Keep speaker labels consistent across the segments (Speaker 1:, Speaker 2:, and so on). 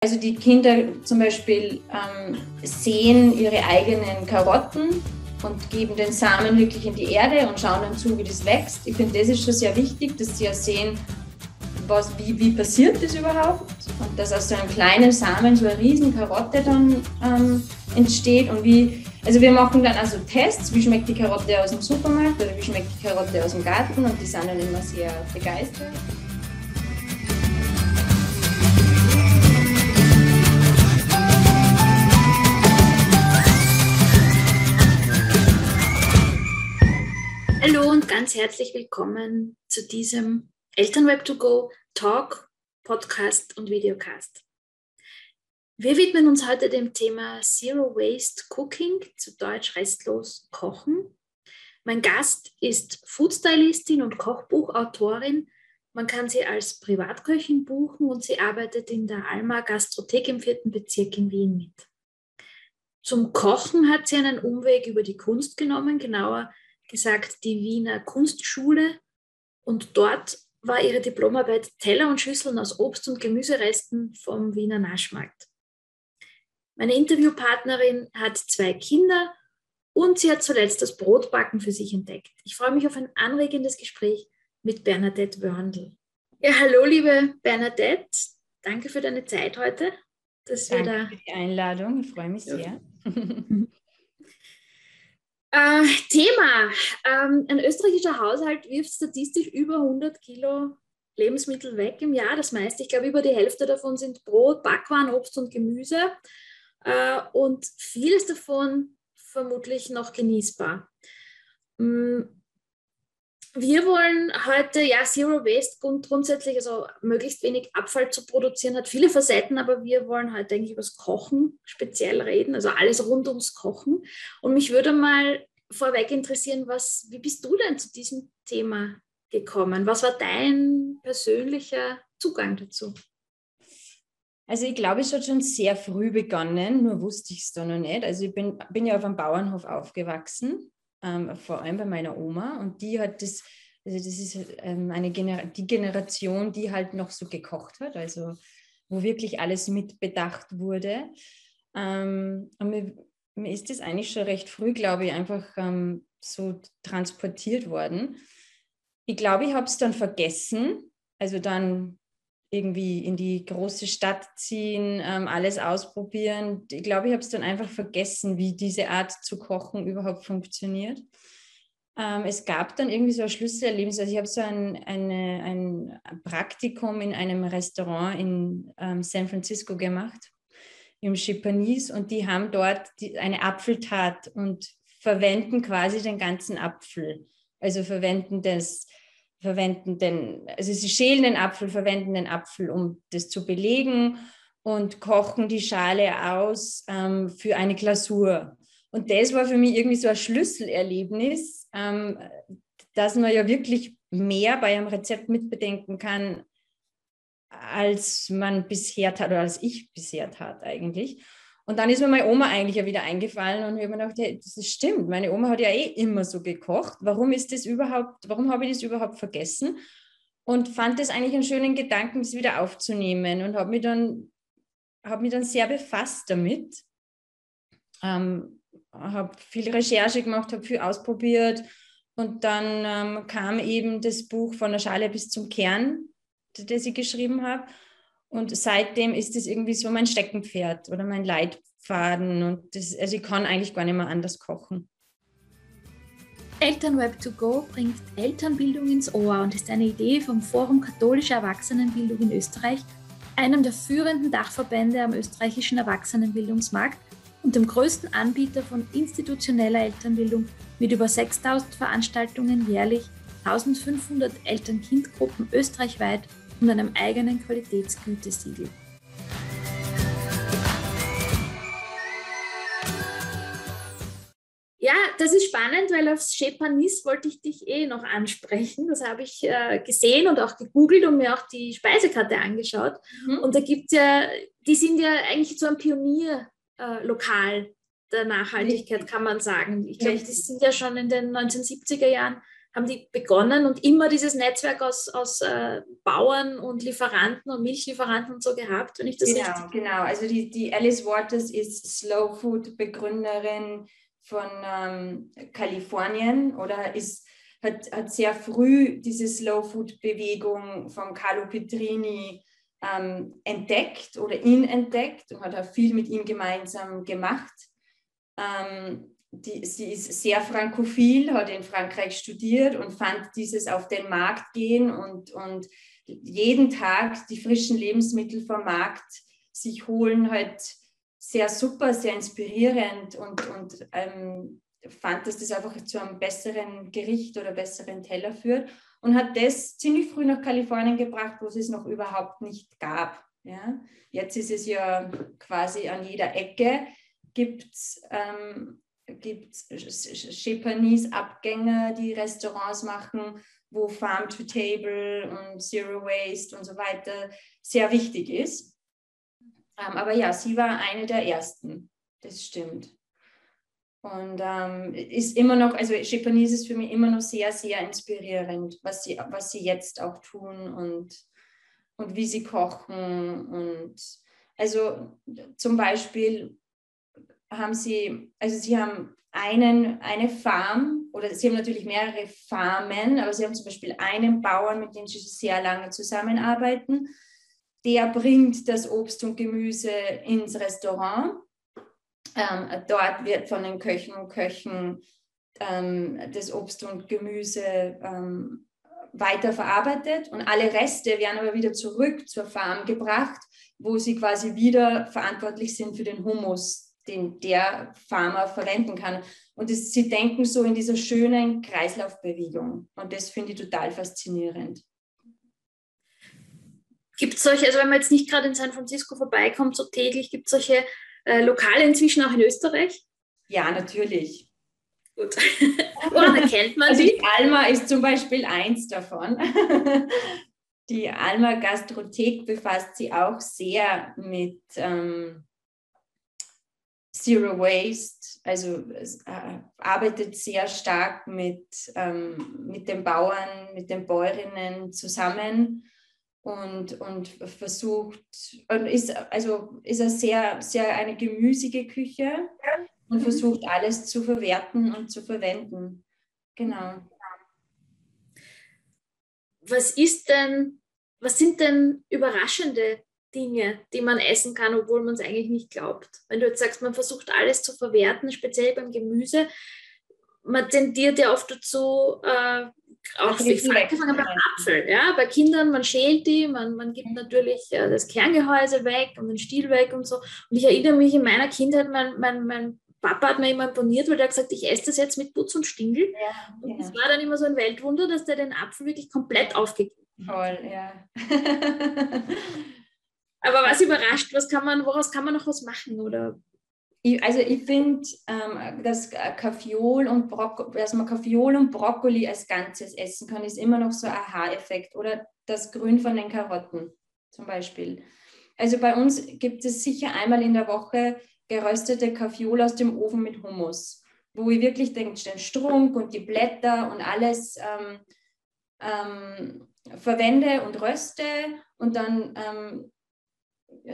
Speaker 1: Also die Kinder zum Beispiel ähm, sehen ihre eigenen Karotten und geben den Samen wirklich in die Erde und schauen dann zu, wie das wächst. Ich finde, das ist schon sehr wichtig, dass sie ja sehen, was, wie, wie passiert das überhaupt und dass aus so einem kleinen Samen so eine riesen Karotte dann ähm, entsteht und wie, also wir machen dann also Tests, wie schmeckt die Karotte aus dem Supermarkt oder wie schmeckt die Karotte aus dem Garten und die sind dann immer sehr begeistert.
Speaker 2: Hallo und ganz herzlich willkommen zu diesem Elternweb to go Talk, Podcast und Videocast. Wir widmen uns heute dem Thema Zero Waste Cooking, zu Deutsch restlos kochen. Mein Gast ist Foodstylistin und Kochbuchautorin. Man kann sie als Privatköchin buchen und sie arbeitet in der Alma Gastrothek im vierten Bezirk in Wien mit. Zum Kochen hat sie einen Umweg über die Kunst genommen, genauer gesagt die Wiener Kunstschule und dort war ihre Diplomarbeit Teller und Schüsseln aus Obst- und Gemüseresten vom Wiener Naschmarkt. Meine Interviewpartnerin hat zwei Kinder und sie hat zuletzt das Brotbacken für sich entdeckt. Ich freue mich auf ein anregendes Gespräch mit Bernadette Wörndl. Ja, hallo liebe Bernadette, danke für deine Zeit heute.
Speaker 1: Dass danke wir da für die Einladung, ich freue mich sehr.
Speaker 2: Äh, Thema. Ähm, ein österreichischer Haushalt wirft statistisch über 100 Kilo Lebensmittel weg im Jahr. Das meiste, ich glaube, über die Hälfte davon sind Brot, Backwaren, Obst und Gemüse. Äh, und vieles davon vermutlich noch genießbar. Mm, wir wollen heute, ja, Zero Waste grundsätzlich, also möglichst wenig Abfall zu produzieren, hat viele Facetten, aber wir wollen heute eigentlich über das Kochen speziell reden, also alles rund ums Kochen. Und mich würde mal vorweg interessieren, was, wie bist du denn zu diesem Thema gekommen? Was war dein persönlicher Zugang dazu?
Speaker 1: Also ich glaube, es hat schon sehr früh begonnen, nur wusste ich es da noch nicht. Also ich bin, bin ja auf einem Bauernhof aufgewachsen ähm, vor allem bei meiner Oma. Und die hat das, also das ist ähm, eine Gener die Generation, die halt noch so gekocht hat, also wo wirklich alles mitbedacht wurde. Ähm, und mir, mir, ist das eigentlich schon recht früh, glaube ich, einfach ähm, so transportiert worden. Ich glaube, ich habe es dann vergessen. Also dann irgendwie in die große Stadt ziehen, ähm, alles ausprobieren. Ich glaube, ich habe es dann einfach vergessen, wie diese Art zu kochen überhaupt funktioniert. Ähm, es gab dann irgendwie so ein Schlüsselerlebnis. Also ich habe so ein, eine, ein Praktikum in einem Restaurant in ähm, San Francisco gemacht, im Chipanese, und die haben dort die, eine Apfeltat und verwenden quasi den ganzen Apfel. Also verwenden das verwenden den, also sie schälen den Apfel, verwenden den Apfel, um das zu belegen und kochen die Schale aus ähm, für eine Glasur. Und das war für mich irgendwie so ein Schlüsselerlebnis, ähm, dass man ja wirklich mehr bei einem Rezept mitbedenken kann, als man bisher tat oder als ich bisher tat eigentlich. Und dann ist mir meine Oma eigentlich ja wieder eingefallen und ich habe mir gedacht, hey, das stimmt, meine Oma hat ja eh immer so gekocht. Warum ist das überhaupt, warum habe ich das überhaupt vergessen? Und fand das eigentlich einen schönen Gedanken, das wieder aufzunehmen und habe mich dann, habe mich dann sehr befasst damit. Ähm, habe viel Recherche gemacht, habe viel ausprobiert und dann ähm, kam eben das Buch von der Schale bis zum Kern, das ich geschrieben habe. Und seitdem ist es irgendwie so mein Steckenpferd oder mein Leitfaden. Und das, also ich kann eigentlich gar nicht mehr anders kochen.
Speaker 2: Elternweb to go bringt Elternbildung ins Ohr und ist eine Idee vom Forum Katholische Erwachsenenbildung in Österreich, einem der führenden Dachverbände am österreichischen Erwachsenenbildungsmarkt und dem größten Anbieter von institutioneller Elternbildung mit über 6000 Veranstaltungen jährlich, 1500 Eltern-Kind-Gruppen österreichweit und einem eigenen Qualitätsgütesiegel. Ja, das ist spannend, weil aufs Chepanis wollte ich dich eh noch ansprechen. Das habe ich äh, gesehen und auch gegoogelt und mir auch die Speisekarte angeschaut. Mhm. Und da gibt es ja, die sind ja eigentlich so ein Pionierlokal äh, der Nachhaltigkeit, kann man sagen. Ich glaube, die sind ja schon in den 1970er Jahren haben die begonnen und immer dieses Netzwerk aus, aus äh, Bauern und Lieferanten und Milchlieferanten und so gehabt, wenn ich das
Speaker 1: genau,
Speaker 2: richtig...
Speaker 1: Genau, also die, die Alice Waters ist Slow Food Begründerin von ähm, Kalifornien oder ist, hat, hat sehr früh diese Slow Food Bewegung von Carlo Petrini ähm, entdeckt oder ihn entdeckt und hat auch viel mit ihm gemeinsam gemacht. Ähm, die, sie ist sehr frankophil, hat in Frankreich studiert und fand dieses auf den Markt gehen und, und jeden Tag die frischen Lebensmittel vom Markt sich holen, halt sehr super, sehr inspirierend und, und ähm, fand, dass das einfach zu einem besseren Gericht oder besseren Teller führt und hat das ziemlich früh nach Kalifornien gebracht, wo es es noch überhaupt nicht gab. Ja? Jetzt ist es ja quasi an jeder Ecke, gibt es ähm, Japanese-Abgänge, die Restaurants machen, wo Farm to Table und Zero Waste und so weiter sehr wichtig ist. Ähm, aber ja, sie war eine der ersten, das stimmt. Und ähm, ist immer noch, also Japanese ist für mich immer noch sehr, sehr inspirierend, was sie, was sie jetzt auch tun und, und wie sie kochen. Und also zum Beispiel haben sie, also sie haben einen, eine Farm oder sie haben natürlich mehrere Farmen, aber sie haben zum Beispiel einen Bauern, mit dem sie sehr lange zusammenarbeiten. Der bringt das Obst und Gemüse ins Restaurant. Ähm, dort wird von den Köchen und Köchen ähm, das Obst und Gemüse ähm, weiterverarbeitet und alle Reste werden aber wieder zurück zur Farm gebracht, wo sie quasi wieder verantwortlich sind für den Humus, den der Farmer verwenden kann. Und das, sie denken so in dieser schönen Kreislaufbewegung. Und das finde ich total faszinierend.
Speaker 2: Gibt es solche, also wenn man jetzt nicht gerade in San Francisco vorbeikommt, so täglich, gibt es solche äh, Lokale inzwischen auch in Österreich?
Speaker 1: Ja, natürlich.
Speaker 2: Gut. Woran erkennt man also
Speaker 1: die? Alma ist zum Beispiel eins davon. Die Alma Gastrothek befasst sich auch sehr mit ähm, Zero Waste, also äh, arbeitet sehr stark mit, ähm, mit den Bauern, mit den Bäuerinnen zusammen und, und versucht, und ist, also ist er sehr, sehr eine gemüsige Küche und versucht alles zu verwerten und zu verwenden. Genau.
Speaker 2: Was ist denn, was sind denn überraschende Dinge, die man essen kann, obwohl man es eigentlich nicht glaubt. Wenn du jetzt sagst, man versucht alles zu verwerten, speziell beim Gemüse, man tendiert ja oft dazu, äh, auch ich angefangen beim Apfel, ja, bei Kindern, man schält die, man, man gibt natürlich äh, das Kerngehäuse weg und den Stiel weg und so. Und ich erinnere mich in meiner Kindheit, mein, mein, mein Papa hat mir immer imponiert, weil der hat gesagt, ich esse das jetzt mit Putz und Stingel. Ja, und es ja. war dann immer so ein Weltwunder, dass der den Apfel wirklich komplett aufgegeben
Speaker 1: hat. Toll, ja.
Speaker 2: Aber was überrascht, was kann man, woraus kann man noch was machen? Oder?
Speaker 1: Ich, also ich finde, ähm, dass Kaffeeol und Brokkoli, dass man Kaffeeol und Brokkoli als Ganzes essen kann, ist immer noch so ein Aha-Effekt. Oder das Grün von den Karotten zum Beispiel. Also bei uns gibt es sicher einmal in der Woche geröstete Kaffeeol aus dem Ofen mit Hummus, wo ich wirklich den, den Strunk und die Blätter und alles ähm, ähm, verwende und röste und dann ähm,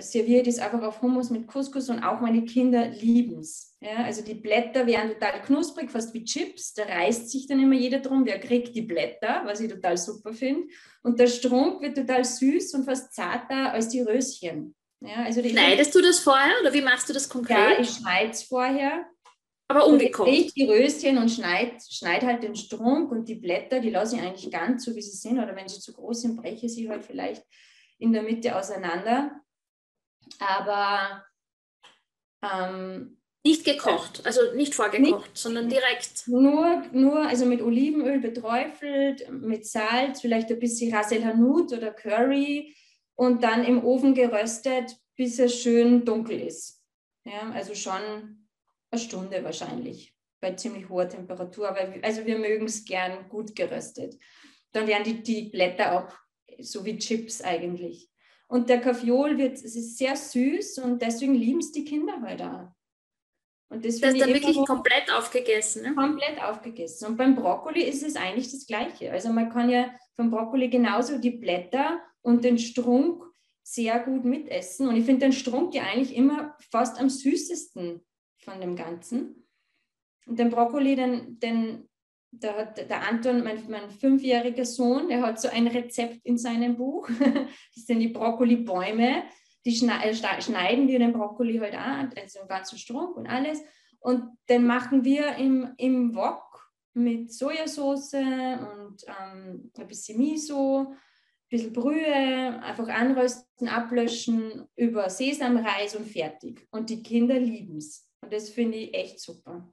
Speaker 1: serviere das einfach auf Hummus mit Couscous und auch meine Kinder lieben es. Ja, also die Blätter werden total knusprig, fast wie Chips. Da reißt sich dann immer jeder drum, wer kriegt die Blätter, was ich total super finde. Und der Strunk wird total süß und fast zarter als die Röschen. Ja, also die
Speaker 2: Schneidest du das vorher oder wie machst du das konkret?
Speaker 1: Ja, ich schneide es vorher.
Speaker 2: Aber ungekocht.
Speaker 1: Ich die Röschen und schneide schneid halt den Strunk und die Blätter, die lasse ich eigentlich ganz so, wie sie sind. Oder wenn sie zu groß sind, breche ich sie halt vielleicht in der Mitte auseinander aber ähm,
Speaker 2: nicht gekocht, also nicht vorgekocht, nicht, sondern direkt.
Speaker 1: Nur, nur, also mit Olivenöl beträufelt, mit Salz, vielleicht ein bisschen Ras el Hanout oder Curry und dann im Ofen geröstet, bis es schön dunkel ist. Ja, also schon eine Stunde wahrscheinlich bei ziemlich hoher Temperatur, aber also wir mögen es gern gut geröstet. Dann werden die, die Blätter auch so wie Chips eigentlich. Und der Kaffeeol wird, es ist sehr süß und deswegen lieben es die Kinder heute halt auch.
Speaker 2: Und das, das ist dann wirklich komplett aufgegessen. Ne?
Speaker 1: Komplett aufgegessen. Und beim Brokkoli ist es eigentlich das Gleiche. Also man kann ja vom Brokkoli genauso die Blätter und den Strunk sehr gut mitessen. Und ich finde den Strunk ja eigentlich immer fast am süßesten von dem Ganzen. Und den Brokkoli, den, den da hat der Anton, mein, mein fünfjähriger Sohn, der hat so ein Rezept in seinem Buch. Das sind die Brokkoli-Bäume. Die äh, schneiden wir den Brokkoli halt an, also den ganzen Strunk und alles. Und den machen wir im, im Wok mit Sojasauce und ähm, ein bisschen Miso, ein bisschen Brühe, einfach anrösten, ablöschen, über Sesamreis und fertig. Und die Kinder lieben es. Und das finde ich echt super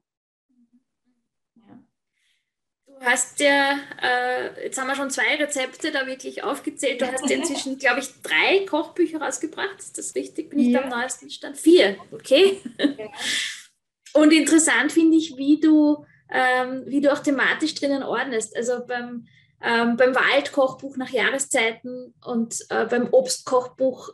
Speaker 2: hast ja, äh, jetzt haben wir schon zwei Rezepte da wirklich aufgezählt. Du hast ja inzwischen, glaube ich, drei Kochbücher rausgebracht. Ist das richtig? Bin ich ja. da am neuesten Stand? Vier, okay. Ja. Und interessant finde ich, wie du, ähm, wie du auch thematisch drinnen ordnest. Also beim, ähm, beim Waldkochbuch nach Jahreszeiten und äh, beim Obstkochbuch,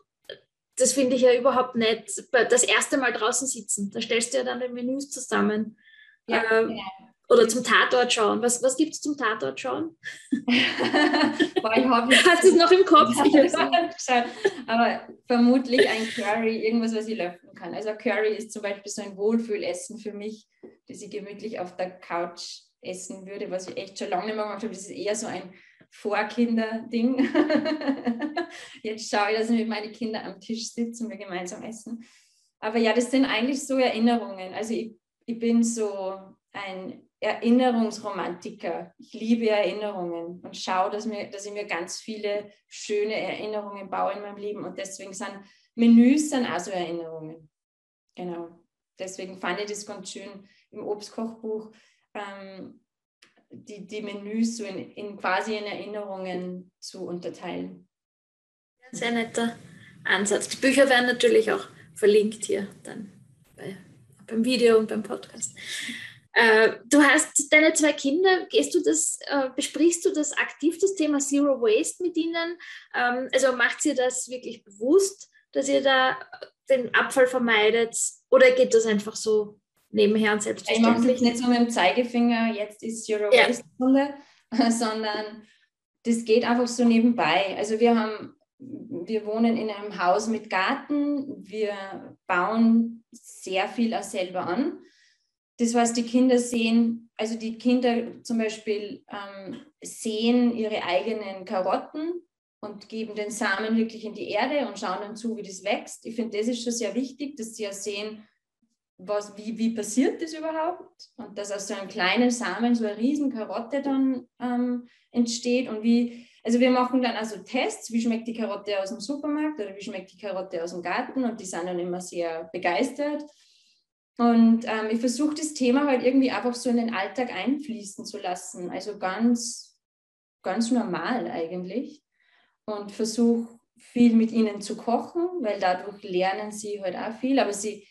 Speaker 2: das finde ich ja überhaupt nicht. Das erste Mal draußen sitzen, da stellst du ja dann die Menüs zusammen. Ja, ähm, ja. Oder zum Tatort schauen. Was, was gibt es zum Tatort schauen? Hast du es noch im Kopf?
Speaker 1: Aber vermutlich ein Curry, irgendwas, was ich löffeln kann. Also Curry ist zum Beispiel so ein Wohlfühlessen für mich, das ich gemütlich auf der Couch essen würde, was ich echt schon lange nicht mehr gemacht habe. Das ist eher so ein Vorkinder-Ding. Jetzt schaue ich, dass ich mit meinen Kindern am Tisch sitze und wir gemeinsam essen. Aber ja, das sind eigentlich so Erinnerungen. Also ich, ich bin so ein Erinnerungsromantiker. Ich liebe Erinnerungen und schaue, dass, mir, dass ich mir ganz viele schöne Erinnerungen baue in meinem Leben. Und deswegen sind Menüs sind auch so Erinnerungen. Genau. Deswegen fand ich das ganz schön im Obstkochbuch, ähm, die, die Menüs so in, in quasi in Erinnerungen zu unterteilen.
Speaker 2: Sehr netter Ansatz. Die Bücher werden natürlich auch verlinkt hier dann bei, beim Video und beim Podcast. Äh, du hast deine zwei Kinder, gehst du das, äh, besprichst du das aktiv, das Thema Zero Waste mit ihnen? Ähm, also macht ihr das wirklich bewusst, dass ihr da den Abfall vermeidet? Oder geht das einfach so nebenher und selbstverständlich?
Speaker 1: Ich mache es nicht so mit dem Zeigefinger, jetzt ist Zero ja. Waste Stunde, sondern das geht einfach so nebenbei. Also wir haben wir wohnen in einem Haus mit Garten, wir bauen sehr viel auch selber an das, was die Kinder sehen, also die Kinder zum Beispiel ähm, sehen ihre eigenen Karotten und geben den Samen wirklich in die Erde und schauen dann zu, wie das wächst. Ich finde, das ist schon sehr wichtig, dass sie ja sehen, was, wie, wie passiert das überhaupt? Und dass aus so einem kleinen Samen so eine riesen Karotte dann ähm, entsteht und wie, also wir machen dann also Tests, wie schmeckt die Karotte aus dem Supermarkt oder wie schmeckt die Karotte aus dem Garten? Und die sind dann immer sehr begeistert und ähm, ich versuche das Thema halt irgendwie einfach so in den Alltag einfließen zu lassen. Also ganz, ganz normal eigentlich. Und versuche viel mit ihnen zu kochen, weil dadurch lernen sie halt auch viel. Aber sie,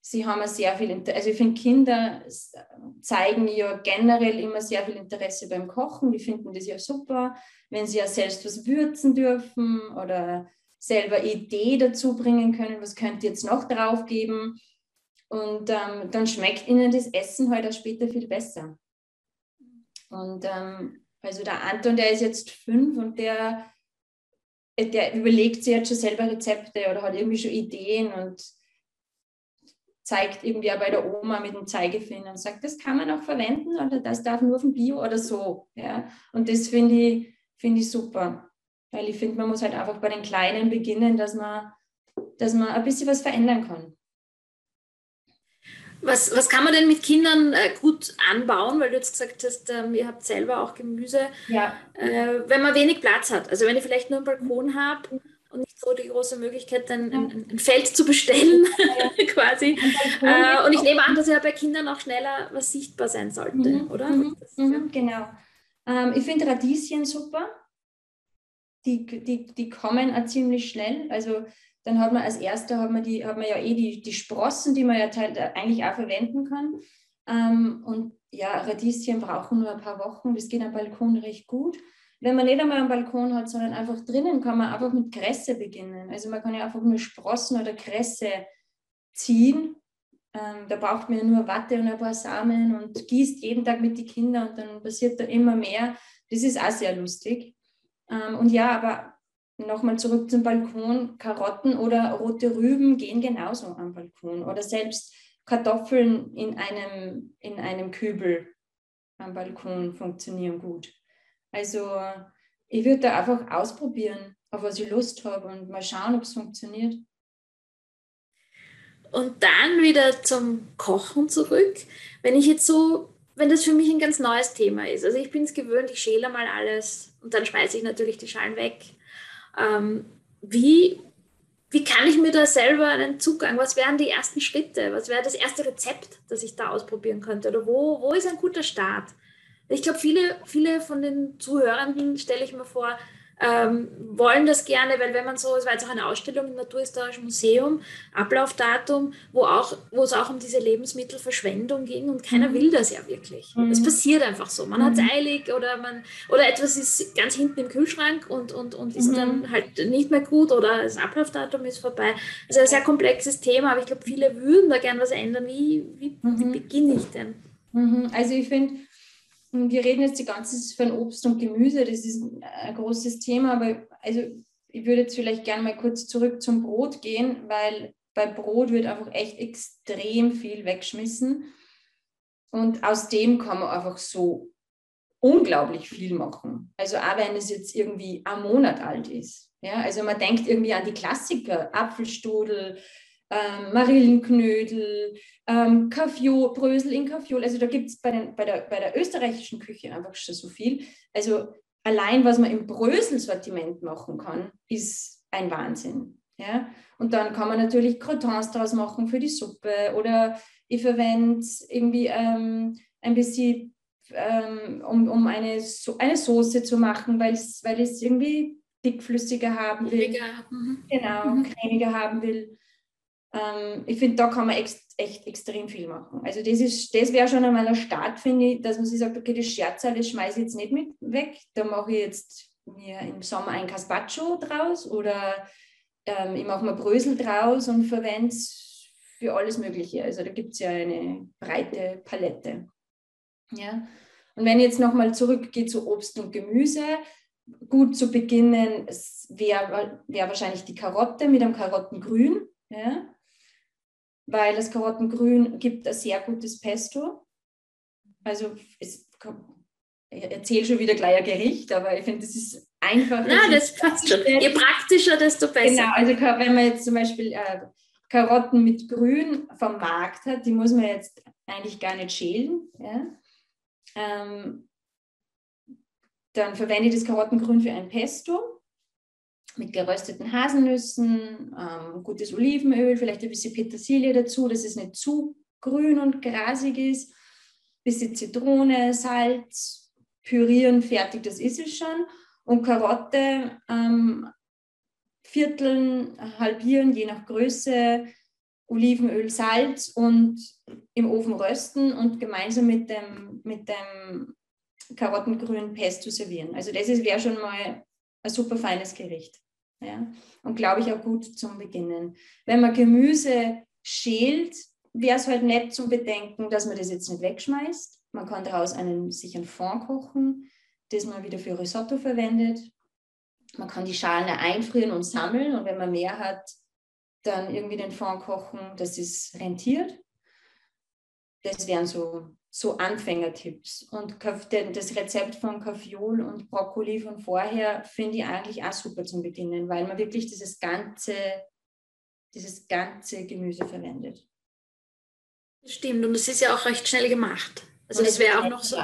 Speaker 1: sie haben sehr viel, Interesse. also ich finde, Kinder zeigen ja generell immer sehr viel Interesse beim Kochen. Die finden das ja super, wenn sie ja selbst was würzen dürfen oder selber Idee dazu bringen können, was könnt ihr jetzt noch drauf geben und ähm, dann schmeckt ihnen das Essen halt auch später viel besser. Und ähm, also der Anton, der ist jetzt fünf und der, der überlegt sich jetzt schon selber Rezepte oder hat irgendwie schon Ideen und zeigt irgendwie auch bei der Oma mit dem Zeigefinger und sagt, das kann man auch verwenden oder das darf nur vom Bio oder so. Ja? Und das finde ich, find ich super, weil ich finde, man muss halt einfach bei den Kleinen beginnen, dass man, dass man ein bisschen was verändern kann.
Speaker 2: Was, was kann man denn mit Kindern äh, gut anbauen? Weil du jetzt gesagt hast, ähm, ihr habt selber auch Gemüse. Ja. Äh, wenn man wenig Platz hat, also wenn ich vielleicht nur einen Balkon habe und nicht so die große Möglichkeit, ein, ein, ein Feld zu bestellen, quasi. Äh, und ich nehme an, dass ja bei Kindern auch schneller was sichtbar sein sollte, mhm. oder?
Speaker 1: Mhm. Mhm. Genau. Ähm, ich finde Radieschen super. Die, die, die kommen auch ziemlich schnell. Also dann hat man als erster hat man, die, hat man ja eh die, die Sprossen, die man ja eigentlich auch verwenden kann. Ähm, und ja, Radieschen brauchen nur ein paar Wochen. Das geht am Balkon recht gut. Wenn man nicht einmal einen Balkon hat, sondern einfach drinnen, kann man einfach mit Kresse beginnen. Also man kann ja einfach nur Sprossen oder Kresse ziehen Ähm, da braucht man ja nur Watte und ein paar Samen und gießt jeden Tag mit den Kindern und dann passiert da immer mehr. Das ist auch sehr lustig. Ähm, und ja, aber nochmal zurück zum Balkon. Karotten oder rote Rüben gehen genauso am Balkon. Oder selbst Kartoffeln in einem, in einem Kübel am Balkon funktionieren gut. Also ich würde da einfach ausprobieren, auf was ich Lust habe und mal schauen, ob es funktioniert.
Speaker 2: Und dann wieder zum Kochen zurück. Wenn ich jetzt so, wenn das für mich ein ganz neues Thema ist, also ich bin es gewöhnt, ich schäle mal alles und dann schmeiße ich natürlich die Schalen weg. Ähm, wie, wie kann ich mir da selber einen Zugang, was wären die ersten Schritte, was wäre das erste Rezept, das ich da ausprobieren könnte? Oder wo, wo ist ein guter Start? Ich glaube, viele, viele von den Zuhörenden, stelle ich mir vor, ähm, wollen das gerne, weil wenn man so, es war jetzt auch eine Ausstellung im Naturhistorischen Museum, Ablaufdatum, wo, auch, wo es auch um diese Lebensmittelverschwendung ging und keiner mhm. will das ja wirklich. Mhm. Es passiert einfach so. Man mhm. hat es eilig oder, man, oder etwas ist ganz hinten im Kühlschrank und, und, und ist mhm. dann halt nicht mehr gut oder das Ablaufdatum ist vorbei. Also ein sehr komplexes Thema, aber ich glaube, viele würden da gerne was ändern. Wie, wie, wie mhm. beginne ich denn?
Speaker 1: Mhm. Also ich finde, wir reden jetzt die ganze Zeit von Obst und Gemüse, das ist ein großes Thema, aber also ich würde jetzt vielleicht gerne mal kurz zurück zum Brot gehen, weil bei Brot wird einfach echt extrem viel weggeschmissen. Und aus dem kann man einfach so unglaublich viel machen. Also auch wenn es jetzt irgendwie ein Monat alt ist. Ja, also man denkt irgendwie an die Klassiker, Apfelstudel, ähm, Marillenknödel, ähm, Kaffio, Brösel in Kaffeeol. Also da gibt es bei, bei, der, bei der österreichischen Küche einfach schon so viel. Also allein, was man im Brösel-Sortiment machen kann, ist ein Wahnsinn. Ja? Und dann kann man natürlich Crotons daraus machen für die Suppe oder ich verwende irgendwie ähm, ein bisschen, ähm, um, um eine, so eine Soße zu machen, weil weil es irgendwie dickflüssiger haben will. Mhm. Genau, mhm. cremiger haben will. Ähm, ich finde, da kann man echt, echt extrem viel machen. Also das, das wäre schon einmal ein Start, finde ich, dass man sich sagt, okay, das Scherzal, das schmeiße ich jetzt nicht mit weg. Da mache ich jetzt mir im Sommer ein Caspacho draus oder ähm, ich mache mir Brösel draus und verwende es für alles Mögliche. Also da gibt es ja eine breite Palette. Ja? Und wenn ich jetzt nochmal zurückgehe zu Obst und Gemüse, gut zu beginnen wäre wär wahrscheinlich die Karotte mit einem Karottengrün. Ja? Weil das Karottengrün gibt ein sehr gutes Pesto. Also es, ich erzähle schon wieder gleich ein Gericht, aber ich finde, das ist einfach.
Speaker 2: Na, das passt schon. Je praktischer, desto besser.
Speaker 1: Genau, also wenn man jetzt zum Beispiel äh, Karotten mit Grün vom Markt hat, die muss man jetzt eigentlich gar nicht schälen. Ja? Ähm, dann verwende ich das Karottengrün für ein Pesto mit gerösteten Haselnüssen, ähm, gutes Olivenöl, vielleicht ein bisschen Petersilie dazu, dass es nicht zu grün und grasig ist. Ein bisschen Zitrone, Salz, pürieren, fertig, das ist es schon. Und Karotte ähm, vierteln, halbieren, je nach Größe, Olivenöl, Salz und im Ofen rösten und gemeinsam mit dem, mit dem Karottengrün Pesto servieren. Also das wäre schon mal ein super feines Gericht. Ja? Und glaube ich auch gut zum Beginnen. Wenn man Gemüse schält, wäre es halt nett zum Bedenken, dass man das jetzt nicht wegschmeißt. Man kann daraus einen, sich einen Fond kochen, das man wieder für Risotto verwendet. Man kann die Schalen einfrieren und sammeln und wenn man mehr hat, dann irgendwie den Fond kochen, dass es rentiert. Das wären so so Anfängertipps. Und das Rezept von Kaffeeol und Brokkoli von vorher finde ich eigentlich auch super zum Beginnen, weil man wirklich dieses ganze, dieses ganze Gemüse verwendet.
Speaker 2: Stimmt, und es ist ja auch recht schnell gemacht. Also das wäre auch noch so.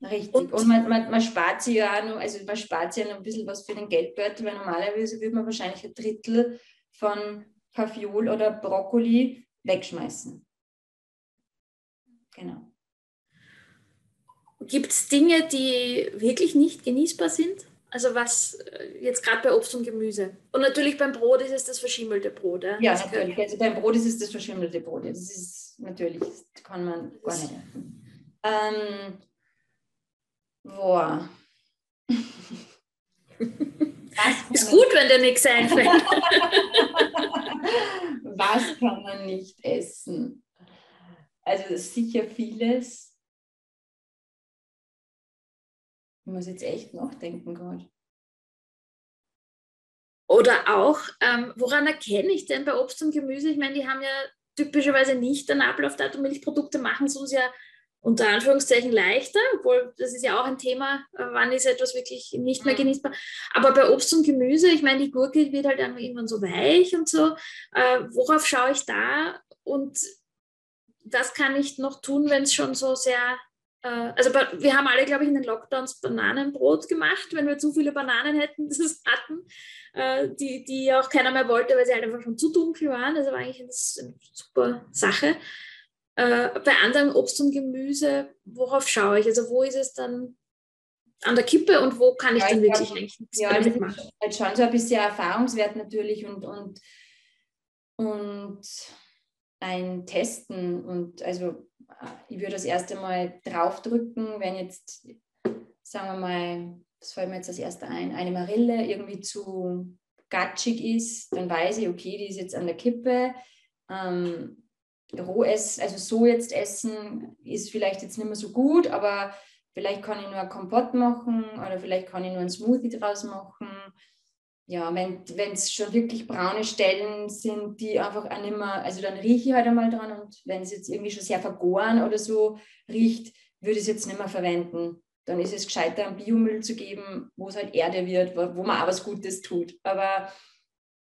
Speaker 1: Richtig. Und, und man, man, man, spart sich ja noch, also man spart sich ja noch ein bisschen was für den Geldbeutel, weil normalerweise würde man wahrscheinlich ein Drittel von Kaffeeol oder Brokkoli wegschmeißen. Genau.
Speaker 2: Gibt es Dinge, die wirklich nicht genießbar sind? Also was äh, jetzt gerade bei Obst und Gemüse. Und natürlich beim Brot ist es das verschimmelte Brot.
Speaker 1: Ja, ja natürlich. Also beim Brot ist es das verschimmelte Brot. Das ist natürlich, das kann man gar nicht essen. Ähm, boah.
Speaker 2: ist gut, wenn dir nichts einfällt.
Speaker 1: was kann man nicht essen? Also sicher vieles. Ich muss jetzt echt nachdenken gerade.
Speaker 2: Oder auch, ähm, woran erkenne ich denn bei Obst und Gemüse? Ich meine, die haben ja typischerweise nicht ein Ablaufdatum. Milchprodukte machen es uns ja unter Anführungszeichen leichter, obwohl das ist ja auch ein Thema, äh, wann ist etwas wirklich nicht mehr mhm. genießbar. Aber bei Obst und Gemüse, ich meine, die Gurke wird halt irgendwann so weich und so. Äh, worauf schaue ich da? Und das kann ich noch tun, wenn es schon so sehr äh, also wir haben alle, glaube ich, in den Lockdowns Bananenbrot gemacht, wenn wir zu viele Bananen hätten, das hatten, äh, die, die auch keiner mehr wollte, weil sie halt einfach schon zu dunkel waren. Das war eigentlich eine, eine super Sache. Äh, bei anderen Obst und Gemüse, worauf schaue ich? Also wo ist es dann an der Kippe und wo kann ich ja, dann ich wirklich eigentlich
Speaker 1: nichts ja, damit machen? Ja, schon so ein bisschen Erfahrungswert natürlich und, und, und ein Testen und also ich würde das erste Mal draufdrücken, wenn jetzt, sagen wir mal, was fällt mir jetzt als erster ein, eine Marille irgendwie zu gatschig ist, dann weiß ich, okay, die ist jetzt an der Kippe. Ähm, roh essen, also so jetzt essen, ist vielleicht jetzt nicht mehr so gut, aber vielleicht kann ich nur ein Kompott machen oder vielleicht kann ich nur ein Smoothie draus machen ja, wenn es schon wirklich braune Stellen sind, die einfach auch nicht mehr, also dann rieche ich halt einmal dran und wenn es jetzt irgendwie schon sehr vergoren oder so riecht, würde ich es jetzt nicht mehr verwenden. Dann ist es gescheiter, einen Biomüll zu geben, wo es halt Erde wird, wo, wo man auch was Gutes tut. Aber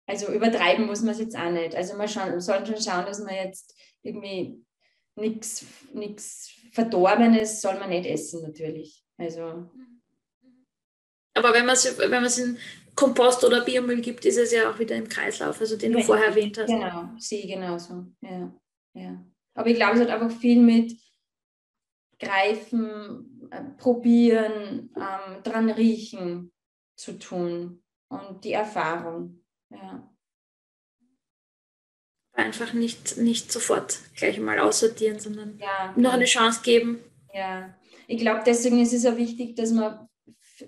Speaker 1: also übertreiben muss man es jetzt auch nicht. Also man schauen, soll schon schauen, dass man jetzt irgendwie nichts Verdorbenes soll man nicht essen natürlich. Also.
Speaker 2: Aber wenn man es wenn in Kompost oder Biomüll gibt, ist es ja auch wieder im Kreislauf, also den du ja, vorher erwähnt hast.
Speaker 1: Genau, sie genauso. Ja, ja. Aber ich glaube, es hat einfach viel mit Greifen, äh, Probieren, ähm, dran riechen zu tun und die Erfahrung. Ja.
Speaker 2: Einfach nicht, nicht sofort gleich mal aussortieren, sondern ja, noch eine Chance geben.
Speaker 1: Ja, ich glaube, deswegen ist es auch wichtig, dass man,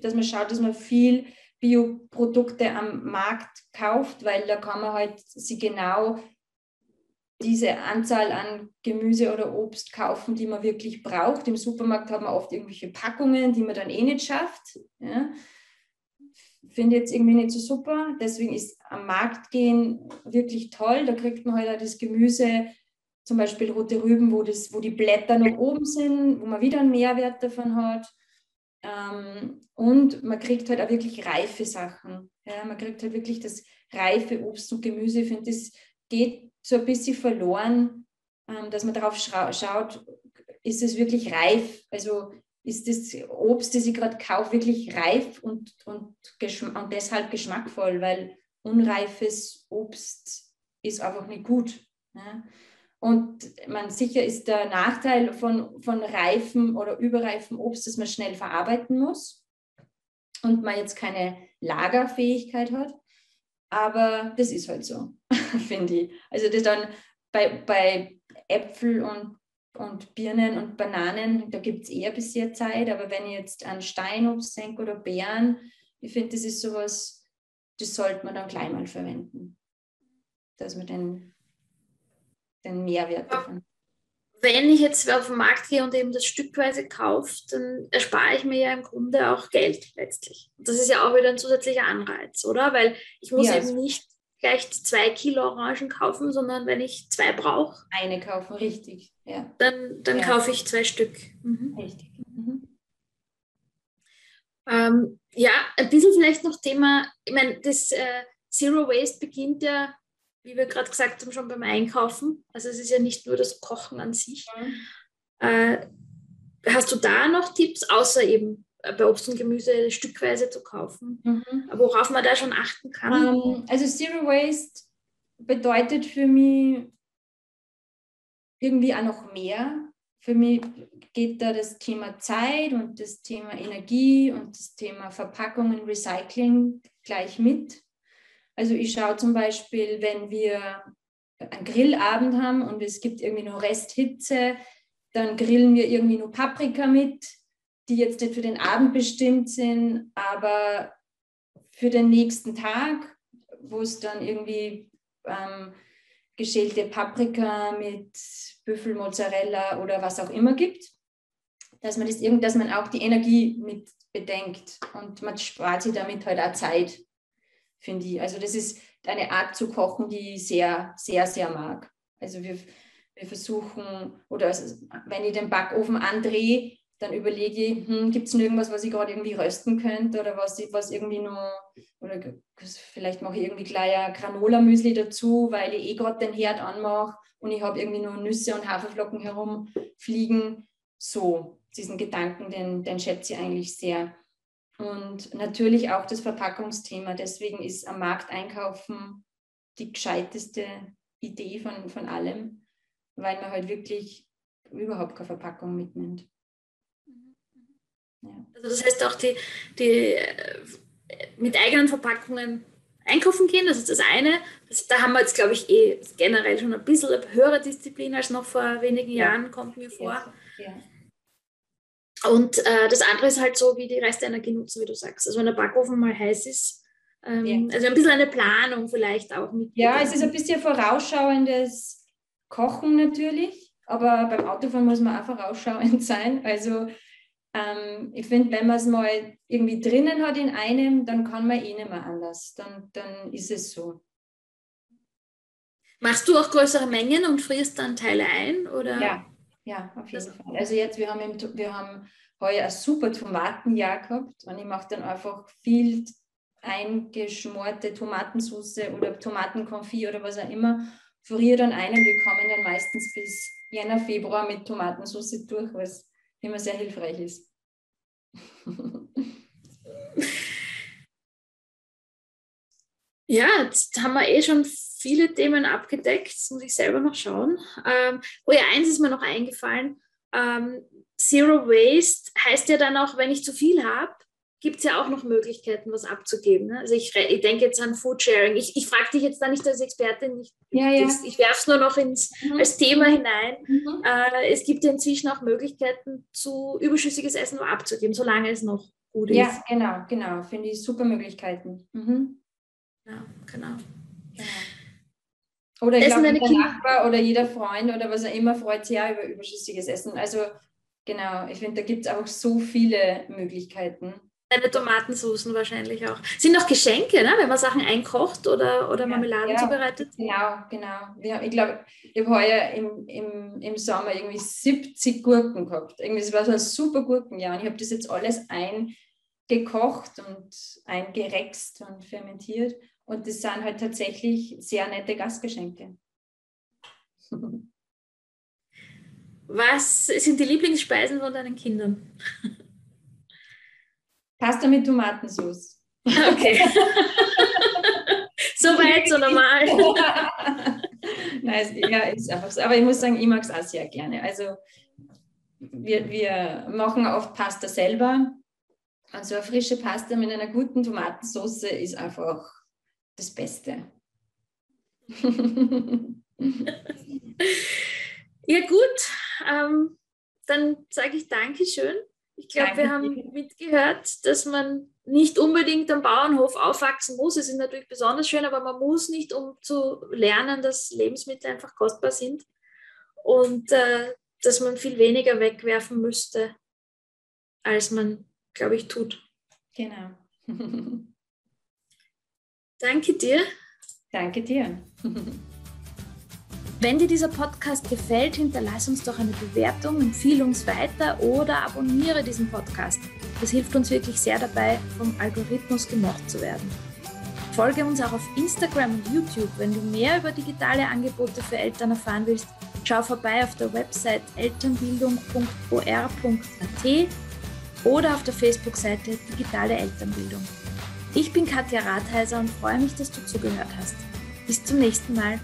Speaker 1: dass man schaut, dass man viel Bioprodukte am Markt kauft, weil da kann man halt sie genau diese Anzahl an Gemüse oder Obst kaufen, die man wirklich braucht. Im Supermarkt hat man oft irgendwelche Packungen, die man dann eh nicht schafft. Ja. Finde jetzt irgendwie nicht so super. Deswegen ist am Markt gehen wirklich toll. Da kriegt man halt auch das Gemüse, zum Beispiel rote Rüben, wo, das, wo die Blätter noch oben sind, wo man wieder einen Mehrwert davon hat. Ähm, und man kriegt halt auch wirklich reife Sachen. Ja, man kriegt halt wirklich das reife Obst und Gemüse. Ich finde, das geht so ein bisschen verloren, ähm, dass man darauf schaut, ist es wirklich reif? Also ist das Obst, das ich gerade kaufe, wirklich reif und, und, und deshalb geschmackvoll, weil unreifes Obst ist einfach nicht gut. Ja? Und man sicher ist der Nachteil von, von reifem oder überreifem Obst, dass man schnell verarbeiten muss und man jetzt keine Lagerfähigkeit hat. Aber das ist halt so, finde ich. Also das dann bei, bei Äpfel und, und Birnen und Bananen, da gibt es eher ein bisschen Zeit. Aber wenn ich jetzt an Steinobst denke oder Beeren, ich finde, das ist sowas, das sollte man dann gleich mal verwenden. Dass man den den Mehrwert davon.
Speaker 2: Wenn ich jetzt auf den Markt gehe und eben das stückweise kaufe, dann erspare ich mir ja im Grunde auch Geld letztlich. Das ist ja auch wieder ein zusätzlicher Anreiz, oder? Weil ich muss ja, eben nicht gleich zwei Kilo Orangen kaufen, sondern wenn ich zwei brauche.
Speaker 1: Eine kaufen, richtig. Ja.
Speaker 2: Dann, dann ja. kaufe ich zwei Stück.
Speaker 1: Mhm. Richtig. Mhm.
Speaker 2: Ähm, ja, ein bisschen vielleicht noch Thema, ich meine, das äh, Zero Waste beginnt ja wie wir gerade gesagt haben, schon beim Einkaufen. Also es ist ja nicht nur das Kochen an sich. Mhm. Äh, hast du da noch Tipps, außer eben bei Obst und Gemüse stückweise zu kaufen, mhm. worauf man da schon achten kann?
Speaker 1: Um, ähm, also Zero Waste bedeutet für mich irgendwie auch noch mehr. Für mich geht da das Thema Zeit und das Thema Energie und das Thema Verpackungen, Recycling gleich mit. Also ich schaue zum Beispiel, wenn wir einen Grillabend haben und es gibt irgendwie nur Resthitze, dann grillen wir irgendwie nur Paprika mit, die jetzt nicht für den Abend bestimmt sind, aber für den nächsten Tag, wo es dann irgendwie ähm, geschälte Paprika mit Büffelmozzarella oder was auch immer gibt, dass man das dass man auch die Energie mit bedenkt und man spart sich damit halt auch Zeit, finde ich. Also das ist eine Art zu kochen, die ich sehr, sehr, sehr mag. Also wir, wir versuchen, oder wenn ich den Backofen andrehe, dann überlege ich, hm, gibt es noch irgendwas, was ich gerade irgendwie rösten könnte oder was, was irgendwie nur, oder vielleicht mache ich irgendwie gleich ein Granola-Müsli dazu, weil ich eh gerade den Herd anmache und ich habe irgendwie nur Nüsse und Haferflocken herumfliegen. So, diesen Gedanken, den, den schätze ich eigentlich sehr. Und natürlich auch das Verpackungsthema. Deswegen ist am Markt einkaufen die gescheiteste Idee von, von allem, weil man halt wirklich überhaupt keine Verpackung mitnimmt.
Speaker 2: Ja. Also das heißt auch die, die äh, mit eigenen Verpackungen einkaufen gehen, das ist das eine. Das, da haben wir jetzt, glaube ich, eh generell schon ein bisschen höhere Disziplin als noch vor wenigen ja. Jahren, kommt mir vor. Ja. Und äh, das andere ist halt so, wie die Restenergie nutzen, wie du sagst. Also wenn der Backofen mal heiß ist, ähm, ja. also ein bisschen eine Planung vielleicht auch mit.
Speaker 1: Ja, es ist ein bisschen vorausschauendes Kochen natürlich, aber beim Autofahren muss man auch vorausschauend sein. Also ähm, ich finde, wenn man es mal irgendwie drinnen hat in einem, dann kann man eh nicht mehr anders. Dann, dann ist es so.
Speaker 2: Machst du auch größere Mengen und frierst dann Teile ein? Oder?
Speaker 1: Ja, ja, auf jeden das Fall. Also jetzt, wir haben, im, wir haben heuer ein super Tomatenjahr gehabt und ich mache dann einfach viel eingeschmorte Tomatensauce oder Tomatenkonfit oder was auch immer, friere dann ein und wir kommen dann meistens bis Jänner, Februar mit Tomatensauce durch, was immer sehr hilfreich ist.
Speaker 2: Ja, jetzt haben wir eh schon viele Themen abgedeckt. Jetzt muss ich selber noch schauen. Ähm, oh ja, eins ist mir noch eingefallen. Ähm, Zero Waste heißt ja dann auch, wenn ich zu viel habe, gibt es ja auch noch Möglichkeiten, was abzugeben. Ne? Also ich, ich denke jetzt an Foodsharing. Ich, ich frage dich jetzt da nicht als Expertin, ich, ja, ja. ich werfe es nur noch ins, mhm. als Thema hinein. Mhm. Äh, es gibt ja inzwischen auch Möglichkeiten, zu überschüssiges Essen abzugeben, solange es noch gut ist.
Speaker 1: Ja, genau, genau. Finde ich super Möglichkeiten. Mhm.
Speaker 2: Ja, genau. genau.
Speaker 1: Oder ich glaube, jeder Nachbar oder jeder Freund oder was auch immer freut sich ja über überschüssiges Essen. Also genau, ich finde, da gibt es auch so viele Möglichkeiten.
Speaker 2: Deine Tomatensoßen wahrscheinlich auch. Sind auch Geschenke, ne? wenn man Sachen einkocht oder, oder Marmeladen ja, zubereitet?
Speaker 1: Genau, genau. Ja, ich glaube, ich habe heuer im, im, im Sommer irgendwie 70 Gurken gehabt. Irgendwie, das war so ein super Gurkenjahr. Und ich habe das jetzt alles eingekocht und eingerext und fermentiert. Und das sind halt tatsächlich sehr nette Gastgeschenke.
Speaker 2: Was sind die Lieblingsspeisen von deinen Kindern?
Speaker 1: Pasta mit Tomatensauce.
Speaker 2: Okay. so weit, so normal.
Speaker 1: Nein, ja, ist einfach so. Aber ich muss sagen, ich mag es auch sehr gerne. Also wir, wir machen oft Pasta selber. Also eine frische Pasta mit einer guten Tomatensauce ist einfach das Beste.
Speaker 2: ja gut, ähm, dann sage ich Dankeschön ich glaube, wir haben mitgehört, dass man nicht unbedingt am Bauernhof aufwachsen muss. Es ist natürlich besonders schön, aber man muss nicht, um zu lernen, dass Lebensmittel einfach kostbar sind und äh, dass man viel weniger wegwerfen müsste, als man, glaube ich, tut.
Speaker 1: Genau.
Speaker 2: Danke dir.
Speaker 1: Danke dir.
Speaker 2: Wenn dir dieser Podcast gefällt, hinterlass uns doch eine Bewertung, empfehle uns weiter oder abonniere diesen Podcast. Das hilft uns wirklich sehr dabei, vom Algorithmus gemocht zu werden. Folge uns auch auf Instagram und YouTube. Wenn du mehr über digitale Angebote für Eltern erfahren willst, schau vorbei auf der Website elternbildung.or.at oder auf der Facebook-Seite Digitale Elternbildung. Ich bin Katja Rathheiser und freue mich, dass du zugehört hast. Bis zum nächsten Mal.